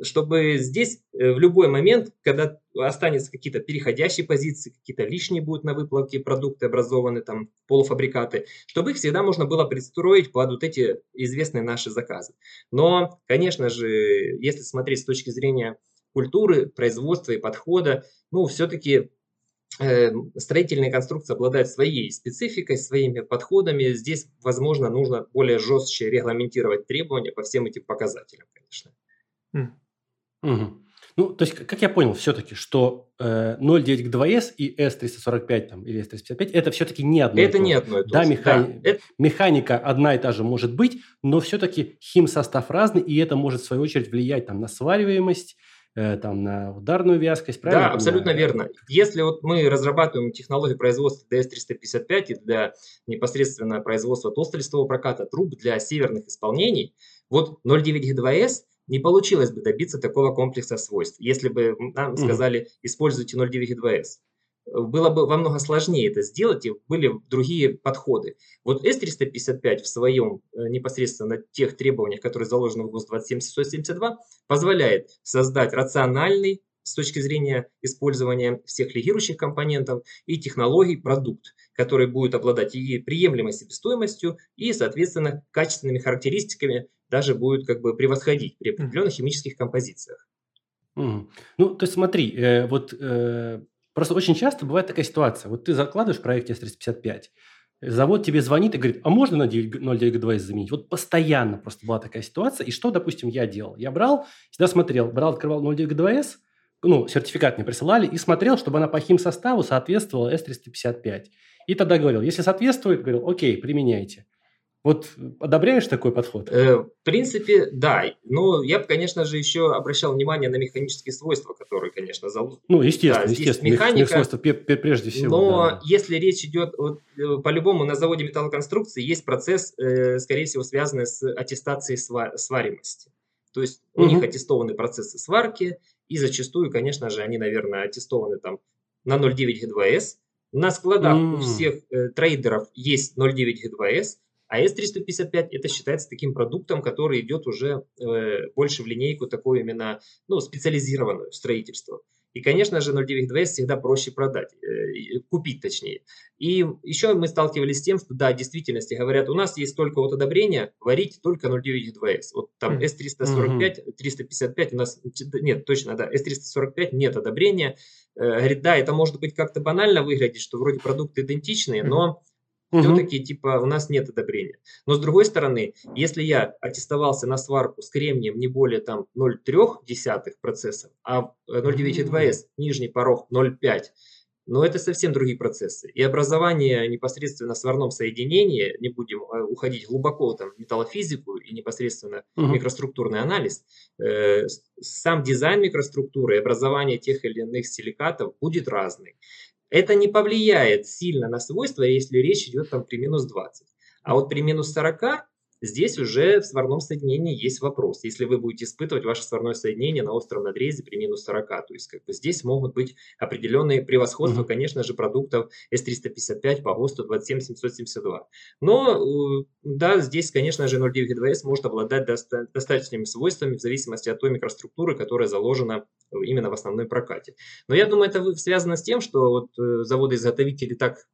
чтобы здесь э, в любой момент, когда останется какие-то переходящие позиции, какие-то лишние будут на выплавке продукты образованы, там полуфабрикаты, чтобы их всегда можно было пристроить под вот эти известные наши заказы. Но, конечно же, если смотреть с точки зрения культуры, производства и подхода, ну, все-таки строительные конструкции обладают своей спецификой, своими подходами. Здесь, возможно, нужно более жестче регламентировать требования по всем этим показателям, конечно. Мгм. Ну, то есть, как я понял все-таки, что э, 0.9 к 2С и S345 там, или S355 это все-таки не одно Это не одно и то Да, механи- Да, это- механика одна и та же может быть, но все-таки химсостав разный, и это может в свою очередь влиять там, на свариваемость, там, на ударную вязкость, правильно? Да, абсолютно верно. Если вот мы разрабатываем технологию производства DS355 и для непосредственно производства толстолистового проката труб для северных исполнений, вот 0.9 G2S не получилось бы добиться такого комплекса свойств, если бы нам сказали, используйте 0.9 2S. Было бы во много сложнее это сделать, и были другие подходы. Вот S355 в своем э, непосредственно тех требованиях, которые заложены в ГОСТ 27772, позволяет создать рациональный с точки зрения использования всех легирующих компонентов и технологий продукт, который будет обладать и приемлемой себестоимостью, и, соответственно, качественными характеристиками, даже будет как бы превосходить при определенных химических композициях. Mm. Ну, то есть смотри, э, вот э, просто очень часто бывает такая ситуация. Вот ты закладываешь в проекте S355, завод тебе звонит и говорит, а можно на 0,9 заменить? Вот постоянно просто была такая ситуация. И что, допустим, я делал? Я брал, всегда смотрел, брал, открывал 0,9 ну, сертификат мне присылали и смотрел, чтобы она по химсоставу соответствовала S355. И тогда говорил, если соответствует, говорил, окей, применяйте. Вот одобряешь такой подход? Э, в принципе, да. Но я бы, конечно же, еще обращал внимание на механические свойства, которые, конечно, зал... Ну, естественно, да, естественно. Механика, свойства прежде всего. Но да. если речь идет, вот, э, по-любому на заводе металлоконструкции есть процесс, э, скорее всего, связанный с аттестацией сваримости. То есть у них аттестованы процессы сварки, и зачастую, конечно же, они, наверное, аттестованы там на 0.9 G2S. На складах mm. у всех э, трейдеров есть 0.9 G2S, а S355 это считается таким продуктом, который идет уже э, больше в линейку такое именно ну, специализированное строительство. И, конечно же, 0.9.2S всегда проще продать, э, купить точнее. И еще мы сталкивались с тем, что да, в действительности говорят, у нас есть только вот одобрение варить только 0.9.2S. Вот там S345, 355 у нас, нет, точно, да, S345 нет одобрения. Э, говорит, да, это может быть как-то банально выглядеть, что вроде продукты идентичные, но Угу. Все-таки типа у нас нет одобрения. Но с другой стороны, если я аттестовался на сварку с кремнием не более там 0,3 процессов, а 0,9,2S нижний порог 0,5, но это совсем другие процессы. И образование непосредственно в сварном соединении, не будем а, уходить глубоко там, в металлофизику и непосредственно угу. микроструктурный анализ, э, сам дизайн микроструктуры и образование тех или иных силикатов будет разный. Это не повлияет сильно на свойства, если речь идет там при минус 20. А вот при минус 40 Здесь уже в сварном соединении есть вопрос. Если вы будете испытывать ваше сварное соединение на остром надрезе при минус 40, то есть как бы здесь могут быть определенные превосходства, mm-hmm. конечно же, продуктов S355 по ГОСТу 27772. Но, э, да, здесь, конечно же, 0.9 может обладать доста- достаточными свойствами в зависимости от той микроструктуры, которая заложена именно в основной прокате. Но я думаю, это связано с тем, что вот э, заводы-изготовители так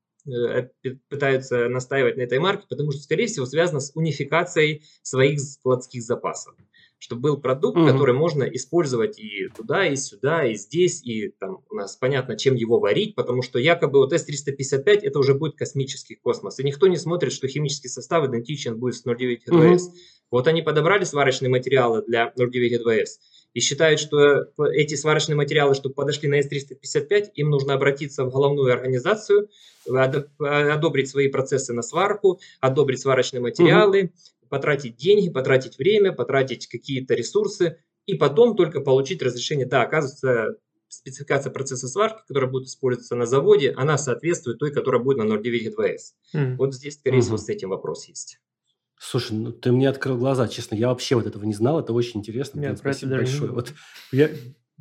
пытаются настаивать на этой марке, потому что, скорее всего, связано с унификацией своих складских запасов. Чтобы был продукт, угу. который можно использовать и туда, и сюда, и здесь, и там у нас понятно, чем его варить, потому что якобы вот S355 это уже будет космический космос. И никто не смотрит, что химический состав идентичен будет с 0,9 2S. Угу. Вот они подобрали сварочные материалы для 0,9 2S и считают, что эти сварочные материалы, чтобы подошли на S355, им нужно обратиться в головную организацию, одобрить свои процессы на сварку, одобрить сварочные материалы, угу. потратить деньги, потратить время, потратить какие-то ресурсы, и потом только получить разрешение. Да, оказывается, спецификация процесса сварки, которая будет использоваться на заводе, она соответствует той, которая будет на 0.9 2S. Mm. Вот здесь, скорее всего, с этим вопрос есть. Слушай, ну ты мне открыл глаза, честно, я вообще вот этого не знал, это очень интересно. Нет, спасибо большое. Вот я,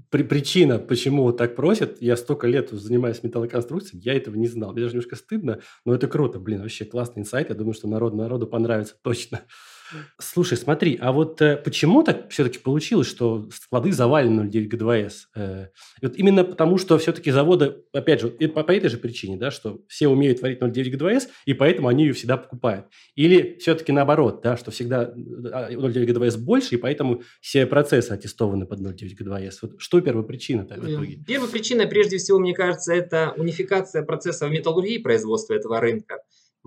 при, причина, почему вот так просят, я столько лет занимаюсь металлоконструкцией, я этого не знал. Мне даже немножко стыдно, но это круто, блин, вообще классный инсайт, я думаю, что народ, народу понравится точно. Слушай, смотри, а вот э, почему так все-таки получилось, что склады завалены 0,9 G2S? Э, вот именно потому, что все-таки заводы, опять же, по, по этой же причине, да, что все умеют творить 0,9 G2S, и поэтому они ее всегда покупают. Или все-таки наоборот, да, что всегда 0,9 а, G2S больше, и поэтому все процессы аттестованы под 0,9 G2S. Вот что первая причина в итоге? Первая причина, прежде всего, мне кажется, это унификация процессов металлургии производства этого рынка.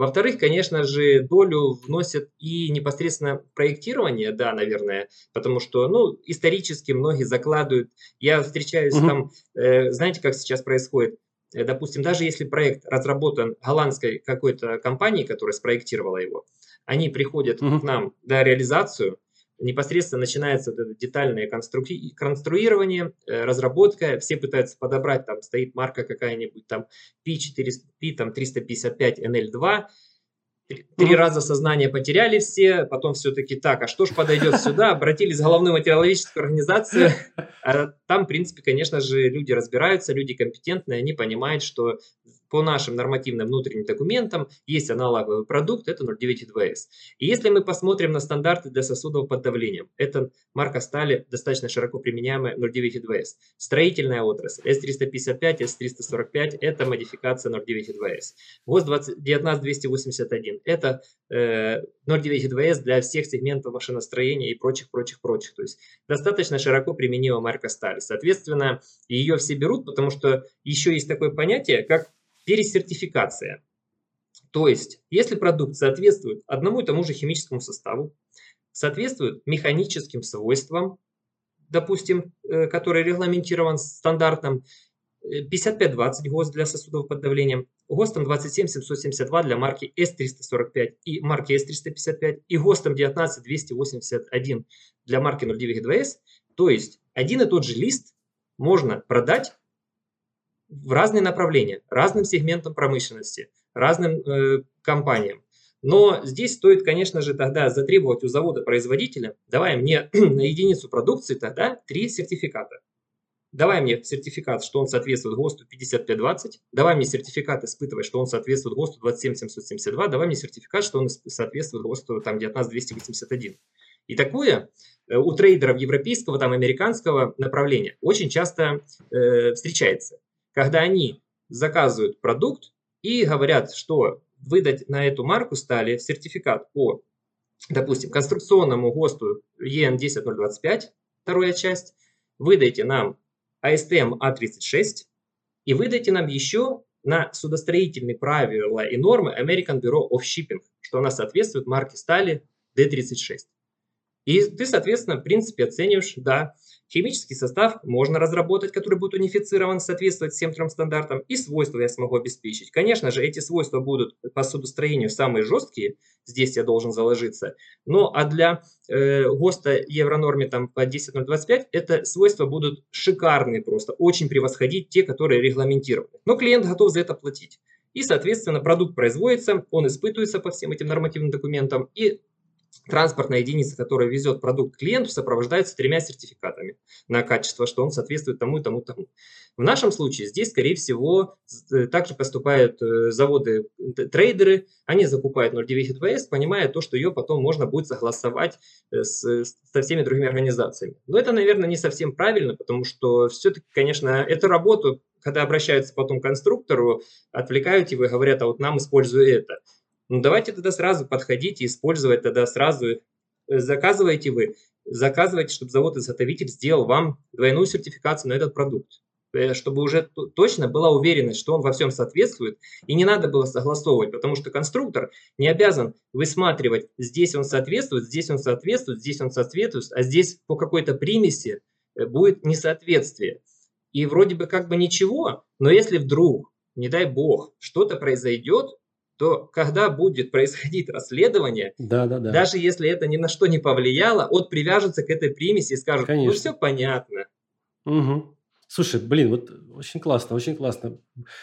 Во-вторых, конечно же, долю вносят и непосредственно проектирование, да, наверное, потому что, ну, исторически многие закладывают. Я встречаюсь угу. там, э, знаете, как сейчас происходит? Э, допустим, даже если проект разработан голландской какой-то компанией, которая спроектировала его, они приходят угу. к нам на реализацию, непосредственно начинается вот это детальное конструи- конструирование, э, разработка, все пытаются подобрать, там стоит марка какая-нибудь, там P4, P, там 355 NL2, Три раза сознание потеряли все, потом все-таки так, а что ж подойдет сюда? Обратились в головную материаловедческую организацию. А там, в принципе, конечно же, люди разбираются, люди компетентные, они понимают, что по нашим нормативным внутренним документам есть аналоговый продукт, это 0,9-2С. И если мы посмотрим на стандарты для сосудов под давлением, это марка стали достаточно широко применяемая 0,9-2С. Строительная отрасль S355, S345 это модификация 0,9-2С. ГОСТ 19281 это э, 0,9-2С для всех сегментов машиностроения и прочих-прочих-прочих. То есть достаточно широко применима марка стали. Соответственно, ее все берут, потому что еще есть такое понятие, как пересертификация. То есть, если продукт соответствует одному и тому же химическому составу, соответствует механическим свойствам, допустим, э, который регламентирован стандартом 5520 э, ГОСТ для сосудов под давлением, ГОСТом 27772 для марки S345 и марки S355 и ГОСТом 19281 для марки 092S, то есть один и тот же лист можно продать в разные направления, разным сегментам промышленности, разным э, компаниям. Но здесь стоит, конечно же, тогда затребовать у завода-производителя, давай мне (clears throat) на единицу продукции тогда три сертификата. Давай мне сертификат, что он соответствует ГОСТу 5520, давай мне сертификат испытывать, что он соответствует ГОСТу 27772, давай мне сертификат, что он соответствует ГОСТу там, 19281. И такое э, у трейдеров европейского, там, американского направления очень часто э, встречается когда они заказывают продукт и говорят, что выдать на эту марку стали сертификат по, допустим, конструкционному ГОСТу EN10025, вторая часть, выдайте нам ASTM A36 и выдайте нам еще на судостроительные правила и нормы American Bureau of Shipping, что она соответствует марке стали D36. И ты, соответственно, в принципе оцениваешь, да, химический состав можно разработать, который будет унифицирован, соответствовать всем трем стандартам, и свойства я смогу обеспечить. Конечно же, эти свойства будут по судостроению самые жесткие, здесь я должен заложиться. Но а для э, ГОСТа Евронорме там по 10025 это свойства будут шикарные просто, очень превосходить те, которые регламентированы. Но клиент готов за это платить. И, соответственно, продукт производится, он испытывается по всем этим нормативным документам, и транспортная единица, которая везет продукт клиенту, сопровождается тремя сертификатами на качество, что он соответствует тому и тому, тому. В нашем случае здесь, скорее всего, э, также поступают э, заводы, трейдеры, они закупают 0,9 ВС, понимая то, что ее потом можно будет согласовать э, с, со всеми другими организациями. Но это, наверное, не совсем правильно, потому что все-таки, конечно, эту работу, когда обращаются потом к конструктору, отвлекают его и говорят, а вот нам используй это. Ну давайте тогда сразу подходите, использовать тогда сразу, э, заказывайте вы, заказывайте, чтобы завод-изготовитель сделал вам двойную сертификацию на этот продукт э, чтобы уже точно была уверенность, что он во всем соответствует, и не надо было согласовывать, потому что конструктор не обязан высматривать, здесь он соответствует, здесь он соответствует, здесь он соответствует, а здесь по какой-то примеси э, будет несоответствие. И вроде бы как бы ничего, но если вдруг, не дай бог, что-то произойдет, то когда будет происходить расследование, да, да, да. даже если это ни на что не повлияло, он привяжется к этой примеси и скажет, «Ну, Конечно. ну все понятно. Угу. Слушай, блин, вот очень классно, очень классно.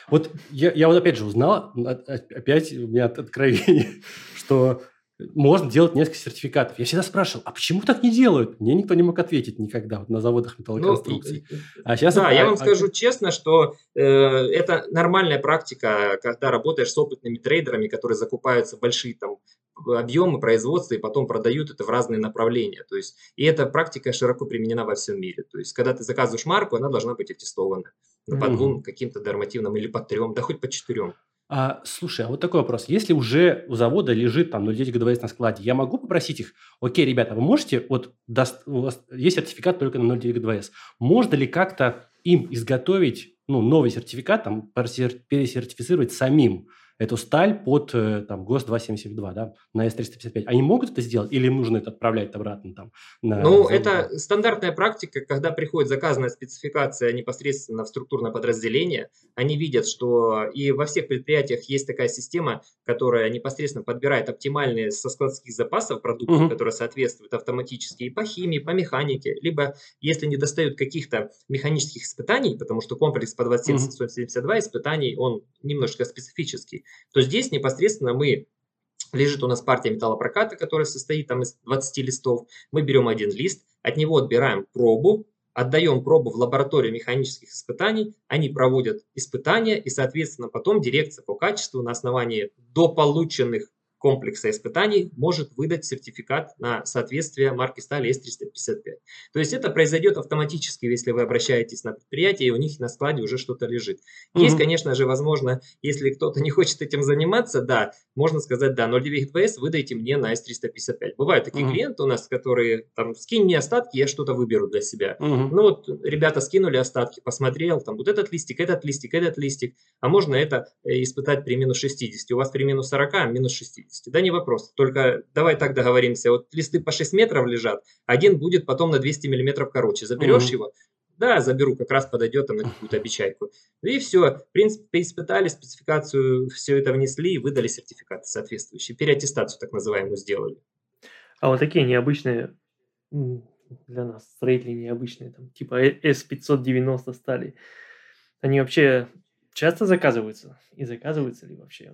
Вот я, я вот опять же узнал, опять у меня откровение, (laughs) что можно делать несколько сертификатов. Я всегда спрашивал, а почему так не делают? Мне никто не мог ответить никогда вот на заводах металлоконструкций. Ну, а сейчас да, это, я вам а, скажу честно, что э, это нормальная практика, когда работаешь с опытными трейдерами, которые закупаются большие там объемы производства и потом продают это в разные направления. То есть, и эта практика широко применена во всем мире. То есть, когда ты заказываешь марку, она должна быть аттестована mm-hmm. по двум каким-то нормативным или по трем, да хоть по четырем. А, слушай, а вот такой вопрос. Если уже у завода лежит там 0,9 ГДВС на складе, я могу попросить их, окей, ребята, вы можете, вот даст, у вас есть сертификат только на 0,9 ГДВС, можно ли как-то им изготовить ну, новый сертификат, там, пересертифицировать самим? Эту сталь под э, там, ГОСТ 272, да, на С-355. Они могут это сделать или им нужно это отправлять обратно там? На ну, завод? это стандартная практика, когда приходит заказанная спецификация непосредственно в структурное подразделение, они видят, что и во всех предприятиях есть такая система, которая непосредственно подбирает оптимальные со складских запасов продуктов, угу. которые соответствуют автоматически и по химии, по механике, либо если не достают каких-то механических испытаний, потому что комплекс по 270-172 испытаний, он немножко специфический, то здесь непосредственно мы лежит у нас партия металлопроката, которая состоит там из 20 листов. Мы берем один лист, от него отбираем пробу, отдаем пробу в лабораторию механических испытаний, они проводят испытания, и, соответственно, потом дирекция по качеству на основании дополученных комплекса испытаний может выдать сертификат на соответствие марки стали S355. То есть это произойдет автоматически, если вы обращаетесь на предприятие, и у них на складе уже что-то лежит. Угу. Есть, конечно же, возможно, если кто-то не хочет этим заниматься, да, можно сказать, да, 0,9 ГПС выдайте мне на S355. Бывают такие угу. клиенты у нас, которые там, скинь мне остатки, я что-то выберу для себя. Угу. Ну вот ребята скинули остатки, посмотрел, там вот этот листик, этот листик, этот листик, а можно это э, испытать при минус 60. У вас при минус 40, а минус 60. 50. Да не вопрос. Только давай так договоримся. Вот листы по 6 метров лежат, один будет потом на 200 миллиметров короче. Заберешь угу. его? Да, заберу, как раз подойдет там на какую-то обечайку. И все, в принципе, испытали, спецификацию, все это внесли и выдали сертификаты соответствующие. Переаттестацию так называемую сделали. А вот такие необычные для нас строители необычные, там, типа S590 стали, они вообще часто заказываются? И заказываются ли вообще?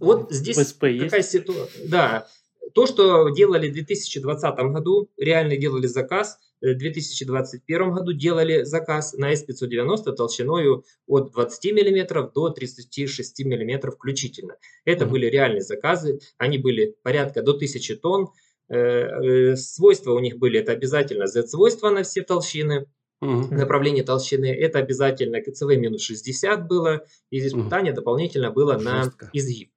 Вот здесь ВСП какая есть? ситуация. Да, то, что делали в 2020 году, реально делали заказ, в 2021 году делали заказ на S590 толщиной от 20 мм до 36 мм включительно. Это mm-hmm. были реальные заказы, они были порядка до 1000 тонн. Э, э, свойства у них были, это обязательно Z-свойства на все толщины, Угу. Направление толщины это обязательно КЦВ минус 60 было, и испытание угу. дополнительно было Жестко. на изгиб.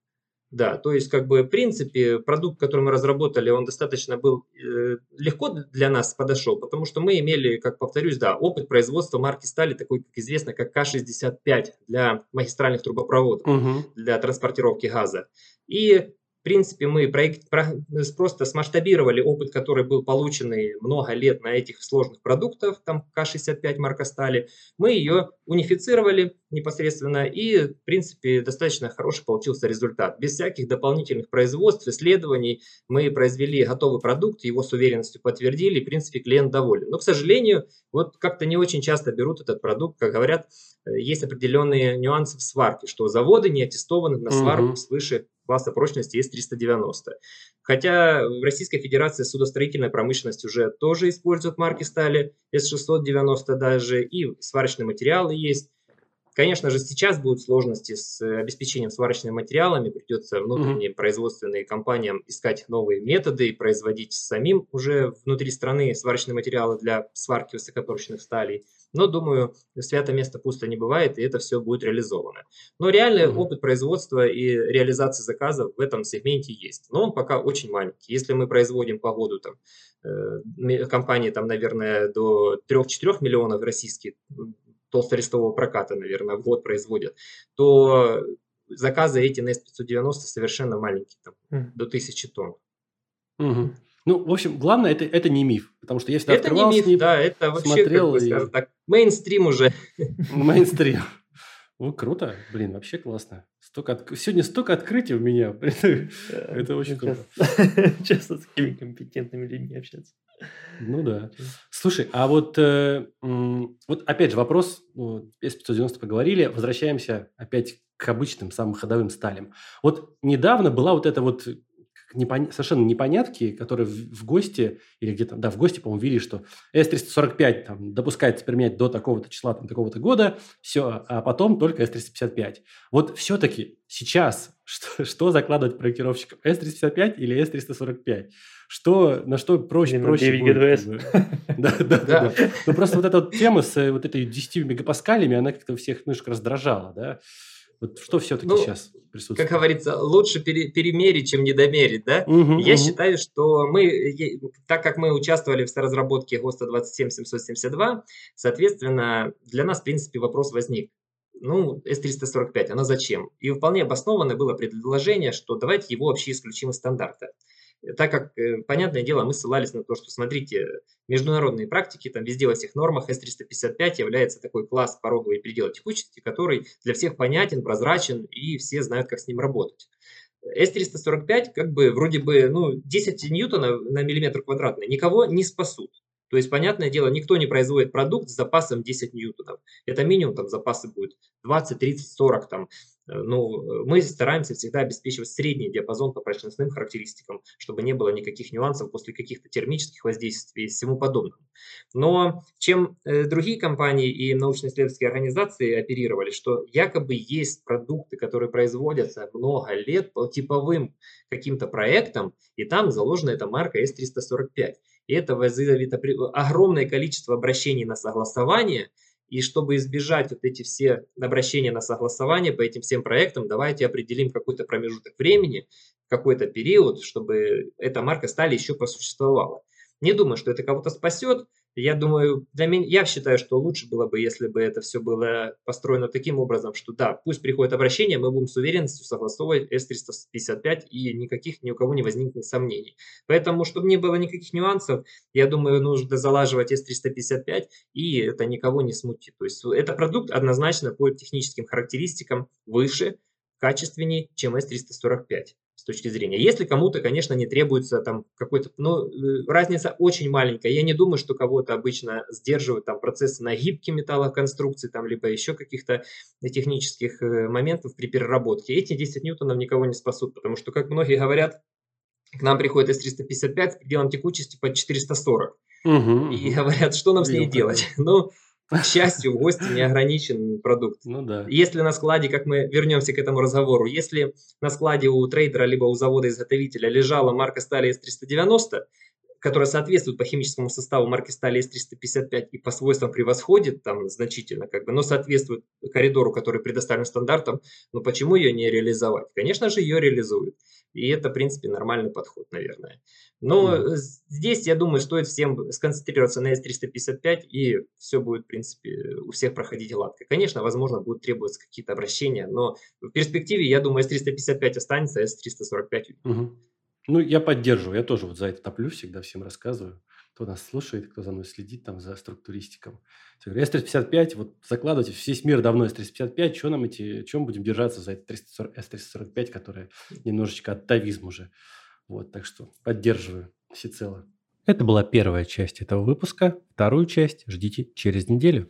Да, то есть, как бы, в принципе, продукт, который мы разработали, он достаточно был э, легко для нас подошел, потому что мы имели, как повторюсь, да, опыт производства марки стали, такой, как известно, как К-65 для магистральных трубопроводов, угу. для транспортировки газа. И в принципе, мы проект, про, просто смасштабировали опыт, который был получен много лет на этих сложных продуктах, там К-65 марка стали. Мы ее унифицировали непосредственно и, в принципе, достаточно хороший получился результат. Без всяких дополнительных производств, исследований мы произвели готовый продукт, его с уверенностью подтвердили, и, в принципе, клиент доволен. Но, к сожалению, вот как-то не очень часто берут этот продукт, как говорят, э, есть определенные нюансы в сварке, что заводы не аттестованы на сварку угу. свыше класса прочности С-390. Хотя в Российской Федерации судостроительная промышленность уже тоже использует марки стали С-690 даже, и сварочные материалы есть. Конечно же, сейчас будут сложности с обеспечением сварочными материалами, придется внутренним mm-hmm. производственным компаниям искать новые методы и производить самим уже внутри страны сварочные материалы для сварки высокопрочных сталей. Но, думаю, свято место пусто не бывает, и это все будет реализовано. Но реальный mm-hmm. опыт производства и реализации заказов в этом сегменте есть. Но он пока очень маленький. Если мы производим по году там, э, компании, там, наверное, до 3-4 миллионов российских толсторестового проката, наверное, в год производят, то заказы эти на S590 совершенно маленькие, там, mm. до 1000 тонн. Угу. Ну, в общем, главное, это, это не миф, потому что я всегда это не миф, ним, да, это вообще, смотрел как бы, и... так, мейнстрим уже. Мейнстрим. Ну, круто. Блин, вообще классно. Столько от... Сегодня столько открытий у меня. (laughs) Это очень круто. (laughs) Часто с такими компетентными людьми общаться. Ну да. Слушай, а вот, э, вот опять же вопрос, ну, S590 поговорили, возвращаемся опять к обычным самым ходовым сталям. Вот недавно была вот эта вот непон... совершенно непонятки, которые в, в гости, или где-то, да, в гости, по-моему, видели, что S345 там, допускается применять до такого-то числа, там, такого-то года, все, а потом только S355. Вот все-таки сейчас (laughs) что, что закладывать проектировщикам? S355 или S345? Что, на что проще, Блин, проще 9 будет? (laughs) Да, да, да. Ну, просто вот эта тема с э, вот этой 10 мегапаскалями, она как-то всех немножко раздражала, да? Вот что все-таки ну, сейчас присутствует? Как говорится, лучше пере, перемерить, чем недомерить, да? Угу, Я угу. считаю, что мы, так как мы участвовали в разработке ГОСТа 27772, соответственно, для нас, в принципе, вопрос возник. Ну, S345, она зачем? И вполне обоснованное было предложение, что давайте его вообще исключим из стандарта так как, э, понятное дело, мы ссылались на то, что, смотрите, международные практики, там везде во всех нормах S355 является такой класс пороговой предела текучести, который для всех понятен, прозрачен, и все знают, как с ним работать. S345 как бы вроде бы ну, 10 ньютонов на миллиметр квадратный никого не спасут. То есть, понятное дело, никто не производит продукт с запасом 10 ньютонов. Это минимум там запасы будет 20, 30, 40 там. Ну, мы стараемся всегда обеспечивать средний диапазон по прочностным характеристикам, чтобы не было никаких нюансов после каких-то термических воздействий и всему подобному. Но чем э, другие компании и научно-исследовательские организации оперировали, что якобы есть продукты, которые производятся много лет по типовым каким-то проектам, и там заложена эта марка S345. И это вызовет огромное количество обращений на согласование – и чтобы избежать вот эти все обращения на согласование по этим всем проектам, давайте определим какой-то промежуток времени, какой-то период, чтобы эта марка стали еще просуществовала. Не думаю, что это кого-то спасет, я думаю, для меня, я считаю, что лучше было бы, если бы это все было построено таким образом, что да, пусть приходит обращение, мы будем с уверенностью согласовывать S355 и никаких ни у кого не возникнет сомнений. Поэтому, чтобы не было никаких нюансов, я думаю, нужно залаживать S355 и это никого не смутит. То есть это продукт однозначно по техническим характеристикам выше, качественнее, чем S345 с точки зрения. Если кому-то, конечно, не требуется там какой-то, ну, э, разница очень маленькая. Я не думаю, что кого-то обычно сдерживают там процессы на гибкие металлоконструкции, там, либо еще каких-то технических э, моментов при переработке. Эти 10 ньютонов никого не спасут, потому что, как многие говорят, к нам приходит S355 с пределом текучести под 440. Угу, и говорят, что нам с ней делать? (laughs) Ну, к счастью, в гости не ограничен продукт. Ну да. Если на складе, как мы вернемся к этому разговору, если на складе у трейдера либо у завода-изготовителя лежала марка стали S390, которая соответствует по химическому составу марки стали S355 и по свойствам превосходит там значительно, как бы, но соответствует коридору, который предоставлен стандартом, ну почему ее не реализовать? Конечно же, ее реализуют. И это, в принципе, нормальный подход, наверное. Но mm. здесь, я думаю, стоит всем сконцентрироваться на S355, и все будет, в принципе, у всех проходить гладко. Конечно, возможно, будут требоваться какие-то обращения, но в перспективе, я думаю, S355 останется, а S345 угу. Ну, я поддерживаю, я тоже вот за это топлю, всегда всем рассказываю, кто нас слушает, кто за мной следит там за структуристиком. S355, вот закладывайте, весь мир давно S355, что нам эти, чем будем держаться за это S345, которая немножечко оттавизм уже. Вот, так что поддерживаю всецело. Это была первая часть этого выпуска. Вторую часть ждите через неделю.